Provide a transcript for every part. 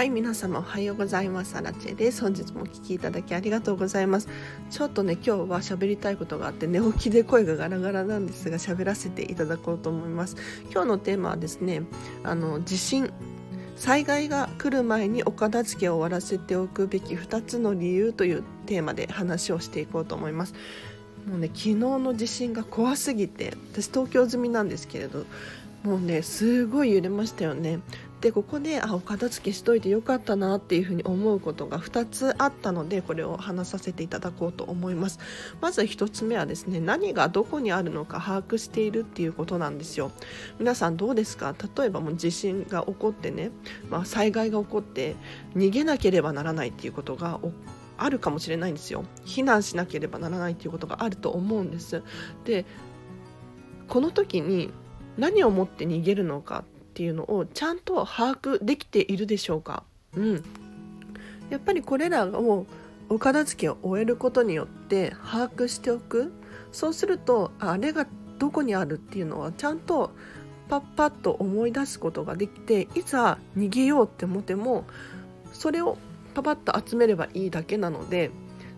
はい皆様おはようございます。アラチェです。本日もお聞きいただきありがとうございます。ちょっとね今日は喋りたいことがあって寝起きで声がガラガラなんですが喋らせていただこうと思います。今日のテーマはですねあの地震。災害が来る前にお片付けを終わらせておくべき2つの理由というテーマで話をしていこうと思います。もうね昨日の地震が怖すぎて私東京済みなんですけれどもうねすごい揺れましたよね。でここであお片付けしといてよかったなっていうふうに思うことが2つあったのでこれを話させていただこうと思います。まず1つ目はですね何がどこにあるのか把握しているっていうことなんですよ。皆さんどうですか？例えばもう地震が起こってね、まあ、災害が起こって逃げなければならないっていうことがあるかもしれないんですよ。避難しなければならないっていうことがあると思うんです。でこの時に何をもって逃げるのかっていうのをちゃんと把握できているでしょうか、うん、やっぱりこれらをお片付けを終えることによって把握しておく。そうするとあれがどこにあるっていうのはちゃんとパッパッと思い出すことができていざ逃げようって思ってもそれをパパッと集めればいいだけなので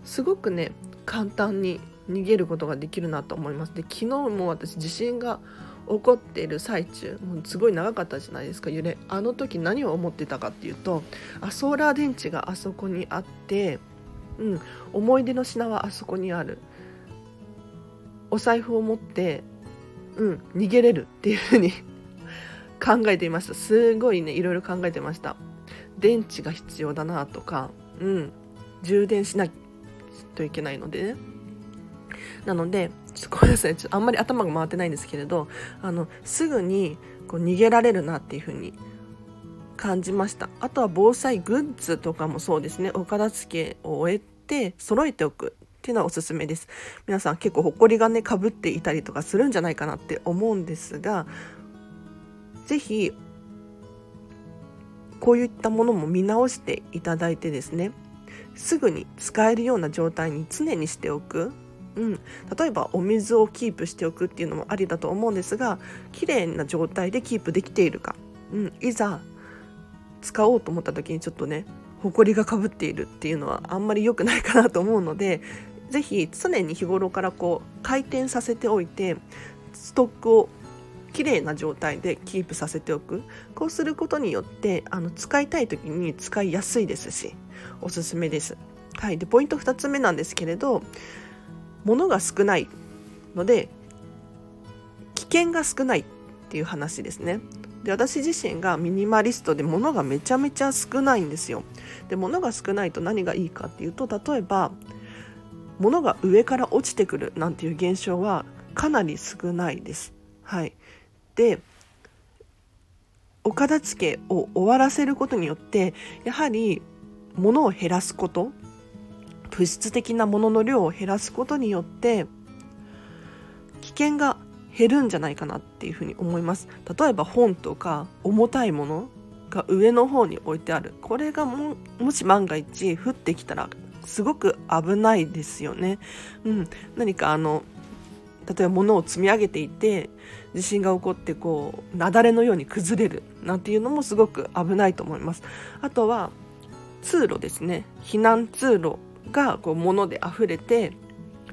すごくね簡単に逃げることができるなと思います。で昨日も私地震が起こってる最中もうすごい長かったじゃないですか。揺れあの時何を思ってたかっていうとあソーラー電池があそこにあって、うん、思い出の品はあそこにある。お財布を持って、うん、逃げれるっていうふうに 考えていました。すごいねいろいろ考えてました。電池が必要だなとか、うん、充電しないといけないのでね。なのでちょっとごめんなさい。ちょっとあんまり頭が回ってないんですけれどあのすぐにこう逃げられるなっていう風に感じました。あとは防災グッズとかもそうですね。お片付けを終えて揃えておくっていうのはおすすめです。皆さん結構ほこりがねかぶっていたりとかするんじゃないかなって思うんですが是非こういったものも見直していただいてですねすぐに使えるような状態に常にしておく。うん、例えばお水をキープしておくっていうのもありだと思うんですが綺麗な状態でキープできているか、うん、いざ使おうと思った時にちょっとね埃がかぶっているっていうのはあんまり良くないかなと思うので是非常に日頃からこう回転させておいてストックを綺麗な状態でキープさせておく。こうすることによってあの使いたい時に使いやすいですしおすすめです。はい、でポイント2つ目なんですけれど物が少ないので危険が少ないっていう話ですね。で私自身がミニマリストで物がめちゃめちゃ少ないんですよ。で物が少ないと何がいいかっていうと例えば物が上から落ちてくるなんていう現象はかなり少ないです。はい、でお片付けを終わらせることによってやはり物を減らすこと物質的なものの量を減らすことによって危険が減るんじゃないかなっていうふうに思います。例えば本とか重たいものが上の方に置いてある。これがももし万が一降ってきたらすごく危ないですよね、うん、何かあの例えば物を積み上げていて地震が起こってこう雪崩のように崩れる。なんていうのもすごく危ないと思います。あとは通路ですね。避難通路がこう物で溢れて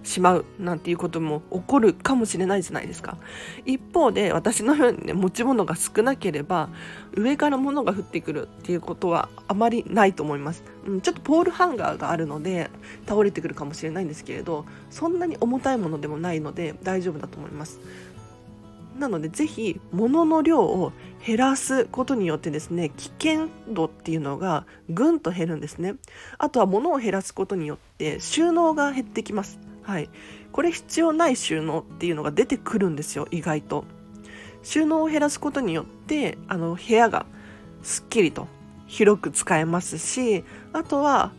しまうなんていうことも起こるかもしれないじゃないですか。一方で私のようにね持ち物が少なければ上から物が降ってくるっていうことはあまりないと思います、うん、ちょっとポールハンガーがあるので倒れてくるかもしれないんですけれどそんなに重たいものでもないので大丈夫だと思います。なのでぜひ物の量を減らすことによってですね危険度っていうのがぐんと減るんですね。あとは物を減らすことによって収納が減ってきます。はい。これ必要ない収納っていうのが出てくるんですよ意外と。収納を減らすことによってあの部屋がすっきりと広く使えますしあとは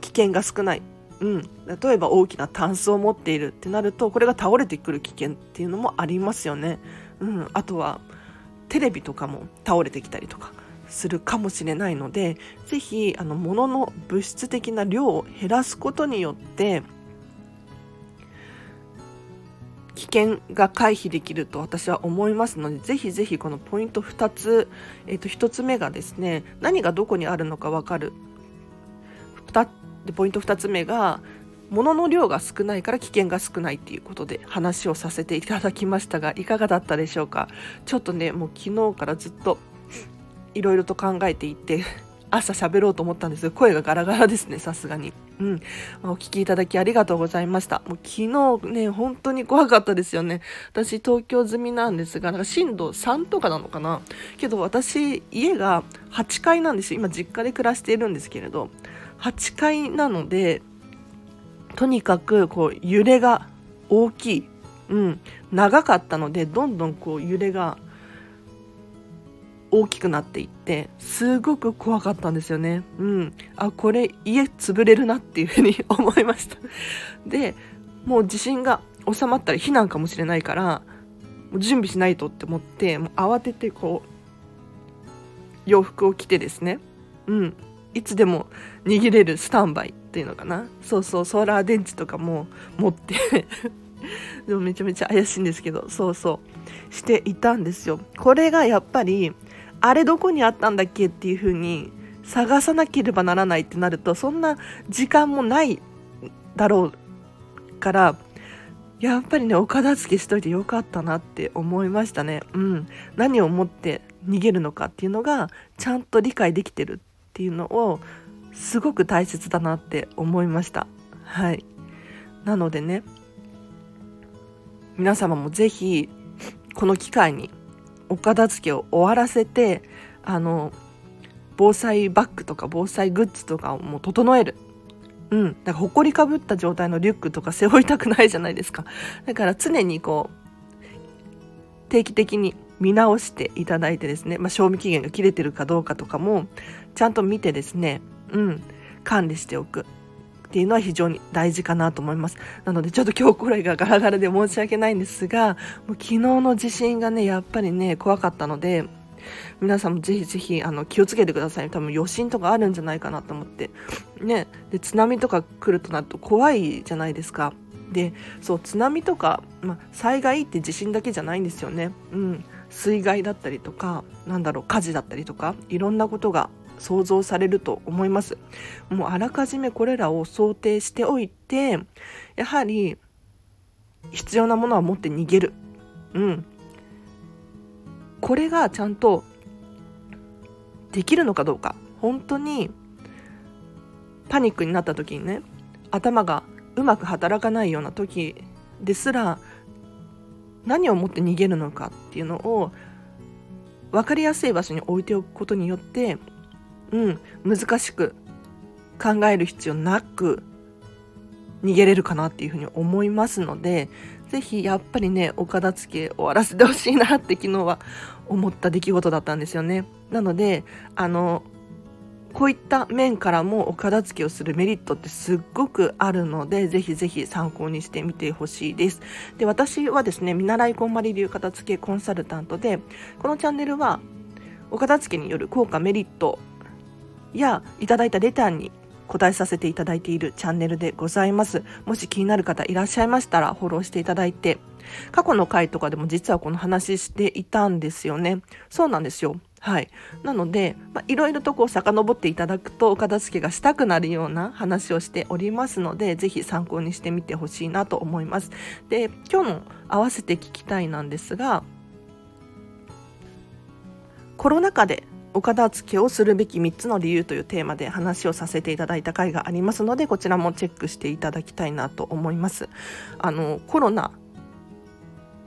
危険が少ない。うん、例えば大きなタンスを持っているってなるとこれが倒れてくる危険っていうのもありますよね、うん、あとはテレビとかも倒れてきたりとかするかもしれないので是非あの物の物質的な量を減らすことによって危険が回避できると私は思いますのでぜひぜひこのポイント2つ、えー、と1つ目がですね何がどこにあるのか分かるでポイント2つ目が物の量が少ないから危険が少ないっていうことで話をさせていただきましたがいかがだったでしょうか？ちょっとねもう昨日からずっといろいろと考えていて 朝喋ろうと思ったんですが声がガラガラですねさすがに。うん。お聞きいただきありがとうございました。もう昨日ね本当に怖かったですよね。私東京済みなんですがなんか震度3とかなのかな？けど私家が8階なんですよ。今実家で暮らしているんですけれど。8階なのでとにかくこう揺れが大きい、うん、長かったのでどんどんこう揺れが大きくなっていってすごく怖かったんですよね。うん、あこれ家潰れるなっていうふうに 思いました。でもう地震が収まったら避難かもしれないから準備しないとって思ってもう慌ててこう洋服を着てですね、うん、いつでも握れるスタンバイっていうのかな。そうそうソーラー電池とかも持って。でもめちゃめちゃ怪しいんですけど。そうそう。していたんですよ。これがやっぱりあれどこにあったんだっけっていう風に探さなければならないってなるとそんな時間もないだろうからやっぱりねお片付けしといてよかったなって思いましたね。うん。何を持って逃げるのかっていうのがちゃんと理解できてるっていうのをすごく大切だなって思いました。はい。なのでね皆様もぜひこの機会にお片付けを終わらせてあの防災バッグとか防災グッズとかをもう整える。うん、だからほこりかぶった状態のリュックとか背負いたくないじゃないですか。だから常にこう定期的に見直していただいてですね、まあ、賞味期限が切れてるかどうかとかもちゃんと見てですね、うん、管理しておくっていうのは非常に大事かなと思います。なのでちょっと今日声がガラガラで申し訳ないんですが、もう昨日の地震がね、やっぱりね、怖かったので、皆さんもぜひぜひあの気をつけてください。多分余震とかあるんじゃないかなと思って。ね、で津波とか来るとなると怖いじゃないですか。で、そう津波とか、ま災害って地震だけじゃないんですよね。うん。水害だったりとかなんだろう火事だったりとかいろんなことが想像されると思います。もうあらかじめこれらを想定しておいてやはり必要なものは持って逃げる。うん。これがちゃんとできるのかどうか。本当にパニックになった時にね頭がうまく働かないような時ですら何をもって逃げるのかっていうのを分かりやすい場所に置いておくことによって、うん、難しく考える必要なく逃げれるかなっていうふうに思いますので是非やっぱりねお片付け終わらせてほしいなって昨日は思った出来事だったんですよね。なのであのこういった面からもお片付けをするメリットってすっごくあるので、ぜひぜひ参考にしてみてほしいです。で、私はですね、見習いこんまり流片付けコンサルタントで、このチャンネルはお片付けによる効果メリットやいただいたレターに答えさせていただいているチャンネルでございます。もし気になる方いらっしゃいましたらフォローしていただいて、過去の回とかでも実はこの話していたんですよね。そうなんですよ。はい、なので、まあ、いろいろとこう遡っていただくとお片付けがしたくなるような話をしておりますのでぜひ参考にしてみてほしいなと思います。で今日の合わせて聞きたいなんですがコロナ禍でお片付けをするべき3つの理由というテーマで話をさせていただいた回がありますのでこちらもチェックしていただきたいなと思います。あのコロナ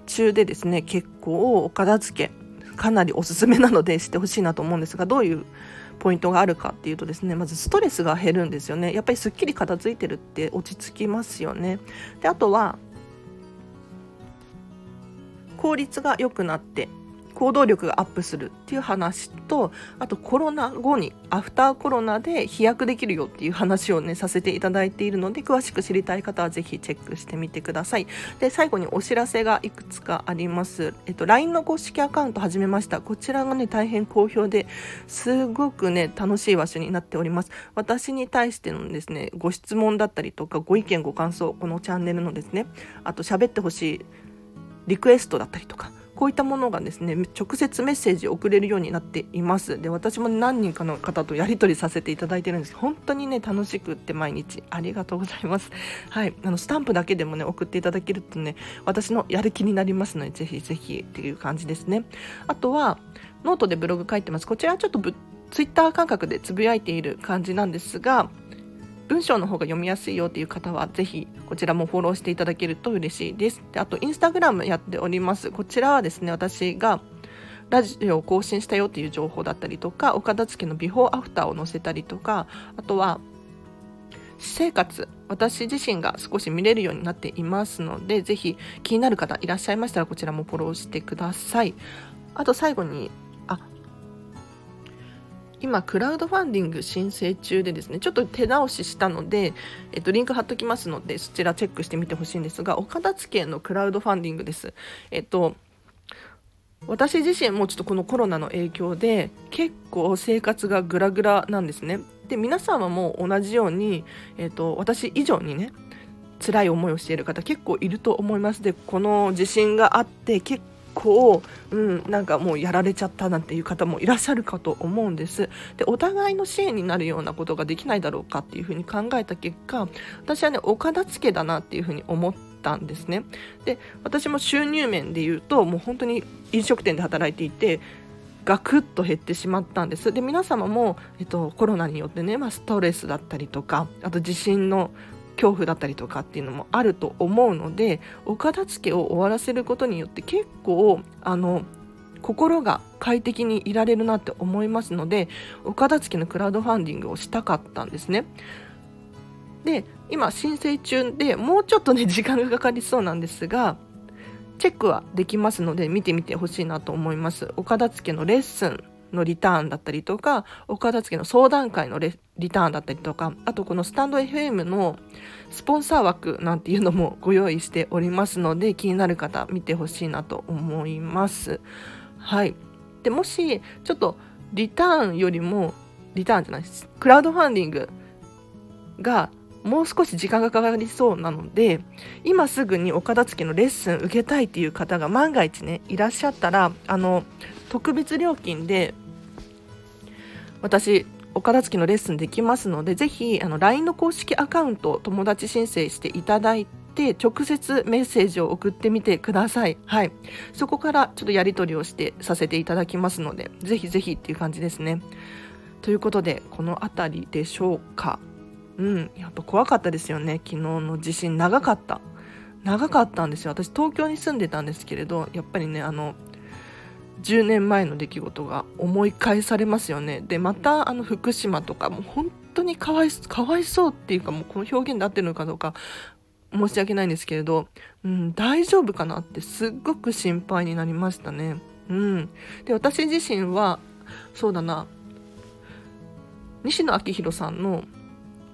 中でですね結構お片付けかなりおすすめなのでしてほしいなと思うんですがどういうポイントがあるかっていうとですねまずストレスが減るんですよねやっぱりすっきり片付いてるって落ち着きますよねであとは効率が良くなって行動力がアップするっていう話とあとコロナ後にアフターコロナで飛躍できるよっていう話をねさせていただいているので詳しく知りたい方はぜひチェックしてみてください。で最後にお知らせがいくつかあります。えっと LINE の公式アカウント始めました。こちらがね大変好評ですごくね楽しい場所になっております。私に対してのですねご質問だったりとかご意見ご感想このチャンネルのですねあと喋ってほしいリクエストだったりとかこういったものがですね直接メッセージを送れるようになっています。で私も何人かの方とやり取りさせていただいてるんです本当にね楽しくって毎日。ありがとうございます。はい。あのスタンプだけでもね送っていただけるとね私のやる気になりますのでぜひぜひっていう感じですね。あとはノートでブログ書いてます。こちらはちょっとツイッター感覚でつぶやいている感じなんですが文章の方が読みやすいよっていう方はぜひこちらもフォローしていただけると嬉しいです。であとインスタグラムやっております。こちらはですね私がラジオを更新したよっていう情報だったりとかお片付けのビフォーアフターを載せたりとかあとは私生活私自身が少し見れるようになっていますのでぜひ気になる方いらっしゃいましたらこちらもフォローしてくださいあと最後に今クラウドファンディング申請中でですねちょっと手直ししたので、えっと、リンク貼っときますのでそちらチェックしてみてほしいんですがお片付けのクラウドファンディングです。えっと私自身もちょっとこのコロナの影響で結構生活がグラグラなんですね。で皆様もう同じように、えっと、私以上にね辛い思いをしている方結構いると思います。でこの地震があって結構、うん、なんかもうやられちゃったなんていう方もいらっしゃるかと思うんです。でお互いの支援になるようなことができないだろうかっていうふうに考えた結果私はねお片付けだなっていうふうに思ったんですね。で私も収入面で言うともう本当に飲食店で働いていてガクッと減ってしまったんです。で皆様も、えっと、コロナによってね、まあ、ストレスだったりとかあと地震の恐怖だったりとかっていうのもあると思うのでお片付けを終わらせることによって結構あの心が快適にいられるなって思いますのでお片付けのクラウドファンディングをしたかったんですね。で今申請中でもうちょっとね時間がかかりそうなんですがチェックはできますので見てみてほしいなと思います。お片付けのレッスンのリターンだったりとか、お片付けの相談会のリターンだったりとか、あとこのスタンド FM のスポンサー枠なんていうのもご用意しておりますので、気になる方見てほしいなと思います。はい。で、もし、ちょっとリターンよりも、リターンじゃないです。クラウドファンディングがもう少し時間がかかりそうなので今すぐにお片付けのレッスン受けたいっていう方が万が一ねいらっしゃったらあの特別料金で私お片付けのレッスンできますのでぜひあの LINE の公式アカウントを友達申請していただいて直接メッセージを送ってみてください。はい。そこからちょっとやり取りをしてさせていただきますので、ぜひぜひっていう感じですね。ということで、この辺りでしょうか。うん、やっぱ怖かったですよね。昨日の地震長かった。長かったんですよ。私東京に住んでたんですけれど、やっぱりね、あの、10年前の出来事が思い返されますよね。で、またあの福島とかもう本当にかわいかわいそうっていうかもうこの表現で合ってるのかどうか申し訳ないんですけれど、うん、大丈夫かなってすっごく心配になりましたね。うん。で、私自身は、そうだな、西野昭弘さんの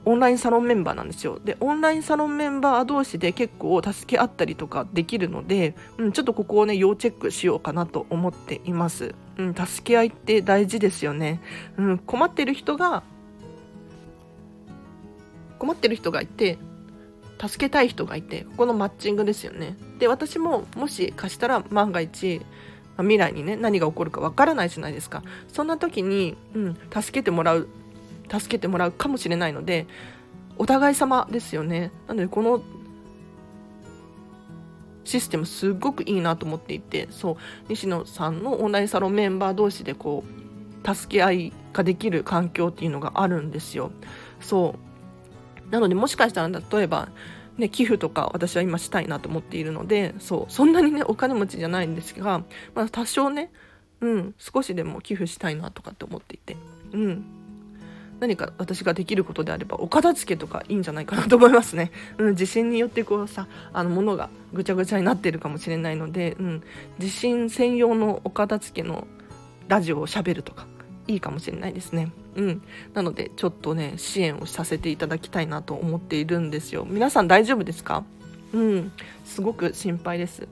オンラインサロンメンバーなんですよ。で、オンラインサロンメンバー同士で結構助け合ったりとかできるので、うん、ちょっとここをね、要チェックしようかなと思っています。うん、助け合いって大事ですよね。うん、困ってる人が、困ってる人がいて、助けたい人がいて、ここのマッチングですよね。で、私ももし貸したら万が一、未来にね、何が起こるかわからないじゃないですか。そんな時に、うん、助けてもらう助けてもらうかもしれないのでお互い様ですよね。なのでこのシステムすっごくいいなと思っていてそう西野さんのオンラインサロンメンバー同士でこう助け合いができる環境っていうのがあるんですよ。そう。なのでもしかしたら例えばね、寄付とか私は今したいなと思っているのでそうそんなにねお金持ちじゃないんですが、まあ、多少ね、うん、少しでも寄付したいなとかって思っていて、うん、何か私ができることであればお片付けとかいいんじゃないかなと思いますね。うん、地震によってこうさあの物がぐちゃぐちゃになってるかもしれないので、うん、地震専用のお片付けのラジオをしゃべるとかいいかもしれないですね。うん、なのでちょっとね支援をさせていただきたいなと思っているんですよ。皆さん大丈夫ですか？うん、すごく心配です。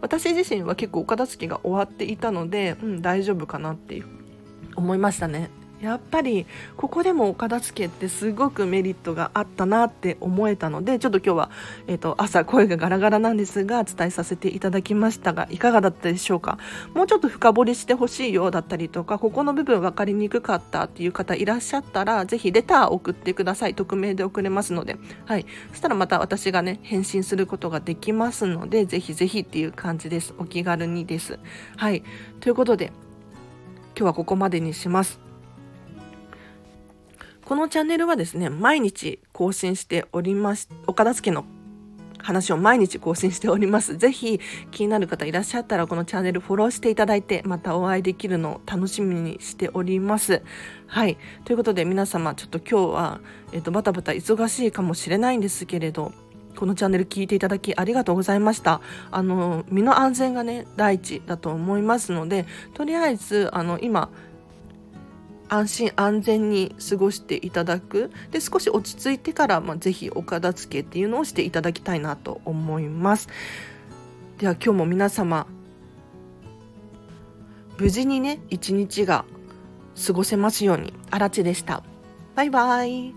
私自身は結構お片付けが終わっていたので、うん、大丈夫かなっていう思いましたね。やっぱりここでもお片付けってすごくメリットがあったなって思えたのでちょっと今日は、えーと、朝声がガラガラなんですが伝えさせていただきましたがいかがだったでしょうか？もうちょっと深掘りしてほしいよだったりとかここの部分分かりにくかったっていう方いらっしゃったらぜひレター送ってください。匿名で送れますので。はい。そしたらまた私がね返信することができますのでぜひぜひっていう感じです。お気軽にです。はい。ということで今日はここまでにします。このチャンネルはですね、毎日更新しております。お片付けの話を毎日更新しております。ぜひ気になる方いらっしゃったらこのチャンネルフォローしていただいてまたお会いできるのを楽しみにしております。はい。ということで皆様ちょっと今日は、えっ、と、バタバタ忙しいかもしれないんですけれど、このチャンネル聞いていただきありがとうございました。あの、身の安全がね、第一だと思いますので、とりあえず、あの、今、安心安全に過ごしていただく。で少し落ち着いてから、まあ、ぜひお片付けっていうのをしていただきたいなと思います。では今日も皆様無事にね一日が過ごせますようにあらちでした。バイバイ。